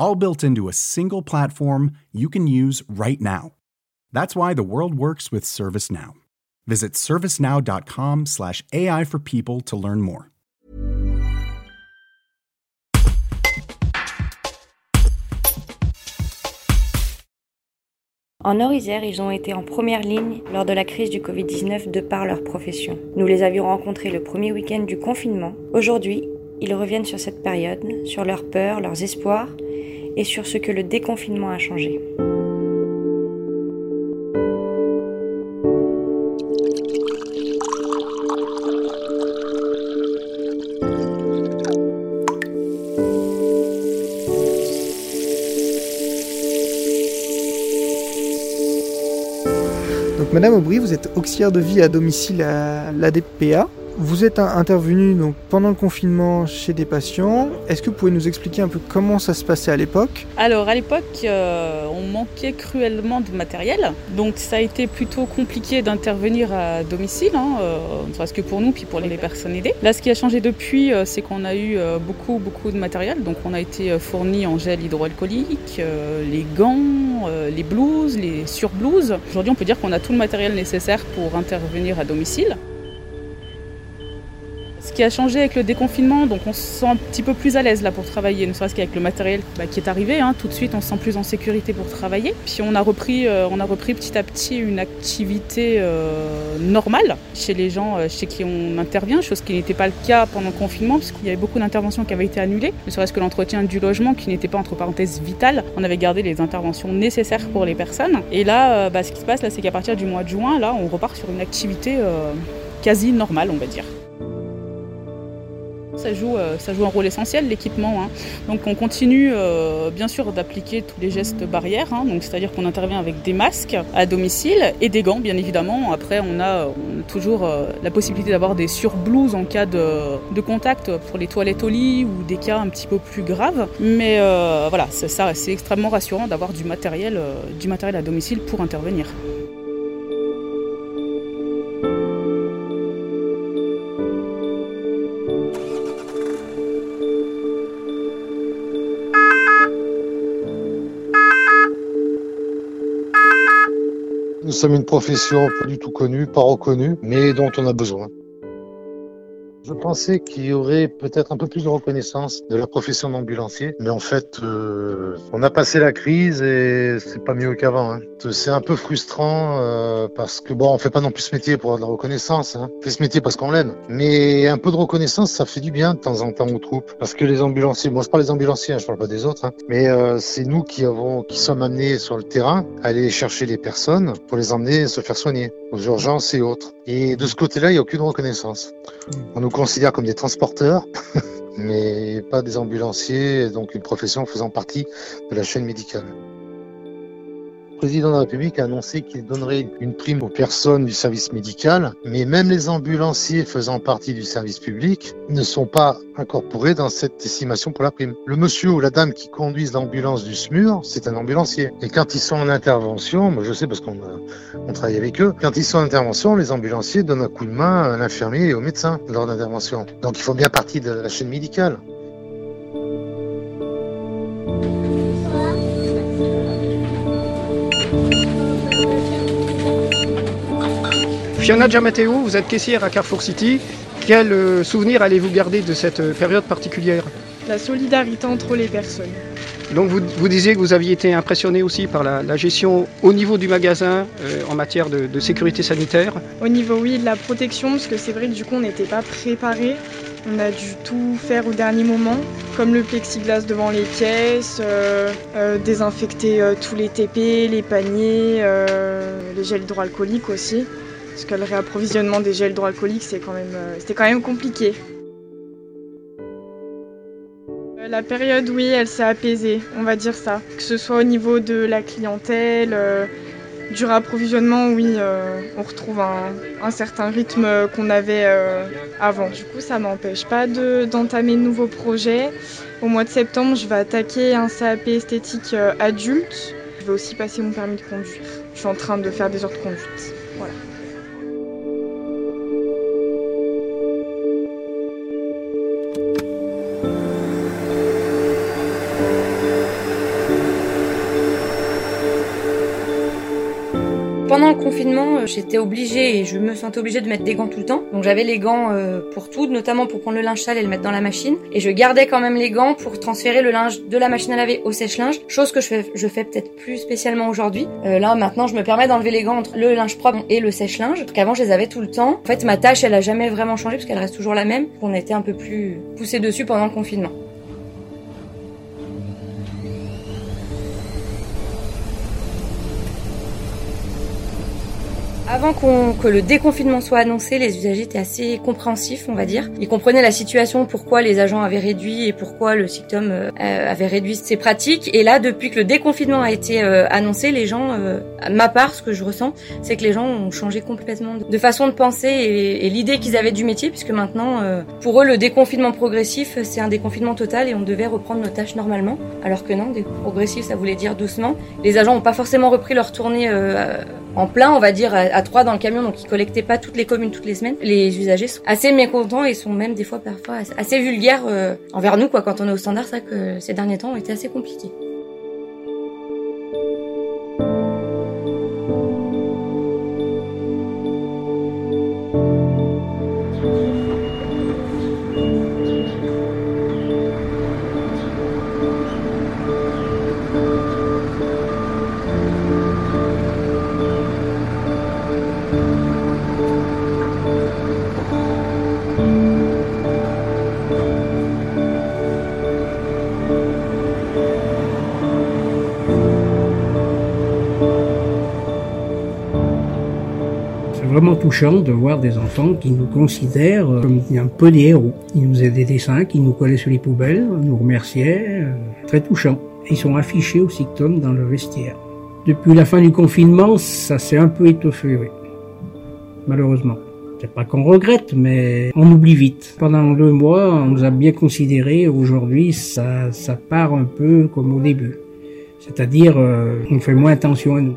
all built into a single platform you can use right now. That's why the world works with ServiceNow. Visit servicenow.com/ai for people to learn more. En Nord-Isère, ils ont été en première ligne lors de la crise du Covid-19 de par leur profession. Nous les avions rencontrés le premier week-end du confinement. Aujourd'hui, ils reviennent sur cette période, sur leurs peurs, leurs espoirs et sur ce que le déconfinement a changé. Madame Aubry, vous êtes auxiliaire de vie à domicile à l'ADPA. Vous êtes intervenu donc pendant le confinement chez des patients. Est-ce que vous pouvez nous expliquer un peu comment ça se passait à l'époque? Alors à l'époque, euh, on manquait cruellement de matériel, donc ça a été plutôt compliqué d'intervenir à domicile, hein, euh, parce que pour nous puis pour les personnes aidées. Là, ce qui a changé depuis, euh, c'est qu'on a eu beaucoup beaucoup de matériel, donc on a été fourni en gel hydroalcoolique, les gants, les blouses, les surblouses. Aujourd'hui, on peut dire qu'on a tout le matériel nécessaire pour intervenir à domicile. A changé avec le déconfinement, donc on se sent un petit peu plus à l'aise là pour travailler, ne serait-ce qu'avec le matériel bah, qui est arrivé, hein, tout de suite on se sent plus en sécurité pour travailler. Puis on a repris, euh, on a repris petit à petit une activité euh, normale chez les gens euh, chez qui on intervient, chose qui n'était pas le cas pendant le confinement, puisqu'il y avait beaucoup d'interventions qui avaient été annulées, ne serait-ce que l'entretien du logement qui n'était pas entre parenthèses vital. On avait gardé les interventions nécessaires pour les personnes. Et là, bah, ce qui se passe là, c'est qu'à partir du mois de juin, là, on repart sur une activité quasi normale, on va dire. Ça joue, euh, ça joue un rôle essentiel, l'équipement. Hein. Donc on continue euh, bien sûr d'appliquer tous les gestes barrières, hein. c'est-à-dire qu'on intervient avec des masques à domicile et des gants bien évidemment. Après on a, toujours euh, la possibilité d'avoir des surblouses en cas de, contact pour les toilettes au lit ou des cas un petit peu plus graves. Mais voilà, ça, c'est extrêmement rassurant d'avoir du matériel, du matériel à domicile pour intervenir. Nous sommes une profession pas du tout connue, pas reconnue, mais dont on a besoin. Je pensais qu'il y aurait peut-être un peu plus de reconnaissance de la profession d'ambulancier, mais en fait, euh, on a passé la crise et c'est pas mieux qu'avant. Hein. C'est un peu frustrant euh, parce que bon, on fait pas non plus ce métier pour avoir de la reconnaissance. Hein. On fait ce métier parce qu'on l'aime, mais un peu de reconnaissance, ça fait du bien de temps en temps aux troupes, parce que les ambulanciers, moi je parle des ambulanciers, hein, je parle pas des autres, hein. mais euh, c'est nous qui avons, qui sommes amenés sur le terrain à aller chercher les personnes pour les emmener se faire soigner aux urgences et autres. Et de ce côté-là, il n'y a aucune reconnaissance. On nous considère comme des transporteurs, mais pas des ambulanciers, donc une profession faisant partie de la chaîne médicale président de la République a annoncé qu'il donnerait une prime aux personnes du service médical, mais même les ambulanciers faisant partie du service public ne sont pas incorporés dans cette estimation pour la prime. Le monsieur ou la dame qui conduisent l'ambulance du SMUR, c'est un ambulancier. Et quand ils sont en intervention, moi je sais parce qu'on on travaille avec eux, quand ils sont en intervention, les ambulanciers donnent un coup de main à l'infirmier et au médecin lors d'intervention. Donc ils font bien partie de la chaîne médicale. Fiona Giamatteo, vous êtes caissière à Carrefour City. Quel euh, souvenir allez-vous garder de cette euh, période particulière? La solidarité entre les personnes. Donc vous, disiez que vous aviez été impressionné aussi par la, gestion au niveau du magasin euh, en matière de, sécurité sanitaire Au niveau oui de la protection, parce que c'est vrai que du coup on n'était pas préparé. On a dû tout faire au dernier moment, comme le plexiglas devant les caisses, désinfecter tous les TP, les paniers, les gels hydroalcooliques aussi parce que le réapprovisionnement des gels hydroalcooliques, c'est quand même, euh, c'était quand même compliqué. La période, oui, elle s'est apaisée, on va dire ça. Que ce soit au niveau de la clientèle, euh, du rapprovisionnement, oui, euh, on retrouve un, certain rythme qu'on avait euh, avant. Du coup, ça m'empêche pas d'entamer de, nouveaux projets. Au mois de septembre, je vais attaquer un CAP esthétique adulte. Je vais aussi passer mon permis de conduire. Je suis en train de faire des heures de conduite. Voilà. Pendant le confinement, euh, j'étais obligée et je me sentais obligée de mettre des gants tout le temps. Donc j'avais les gants euh, pour tout, notamment pour prendre le linge sale et le mettre dans la machine. Et je gardais quand même les gants pour transférer le linge de la machine à laver au sèche-linge, chose que je fais, peut-être plus spécialement aujourd'hui. Euh, là maintenant, je me permets d'enlever les gants entre le linge propre et le sèche-linge, qu'avant je les avais tout le temps. En fait, ma tâche, elle a jamais vraiment changé parce qu'elle reste toujours la même. On était un peu plus poussé dessus pendant le confinement. Avant que le déconfinement soit annoncé, les usagers étaient assez compréhensifs, on va dire. Ils comprenaient la situation, pourquoi les agents avaient réduit et pourquoi le SICTOM euh, avait réduit ses pratiques. Et là, depuis que le déconfinement a été euh, annoncé, les gens, euh, ma part, ce que je ressens, c'est que les gens ont changé complètement de façon de penser et, l'idée qu'ils avaient du métier, puisque maintenant, pour eux, le déconfinement progressif, c'est un déconfinement total et on devait reprendre nos tâches normalement. Alors que non, progressif, ça voulait dire doucement. Les agents n'ont pas forcément repris leur tournée en plein, on va dire, à, trois dans le camion, donc ils collectaient pas toutes les communes toutes les semaines. Les usagers sont assez mécontents et sont même des fois parfois assez vulgaires euh, envers nous. Quand on est au standard, c'est vrai que ces derniers temps ont été assez compliqués. Vraiment touchant de voir des enfants qui nous considèrent comme un peu des héros. Ils nous faisaient des dessins, qui nous collaient sur les poubelles, nous remerciaient. Euh, très touchant. Ils sont affichés au SICTOM dans le vestiaire. Depuis la fin du confinement, ça s'est un peu étoffé. Malheureusement. C'est pas qu'on regrette, mais on oublie vite. Pendant deux mois, on nous a bien considéré. Aujourd'hui, ça, ça part un peu comme au début. C'est-à-dire, euh, on fait moins attention à nous.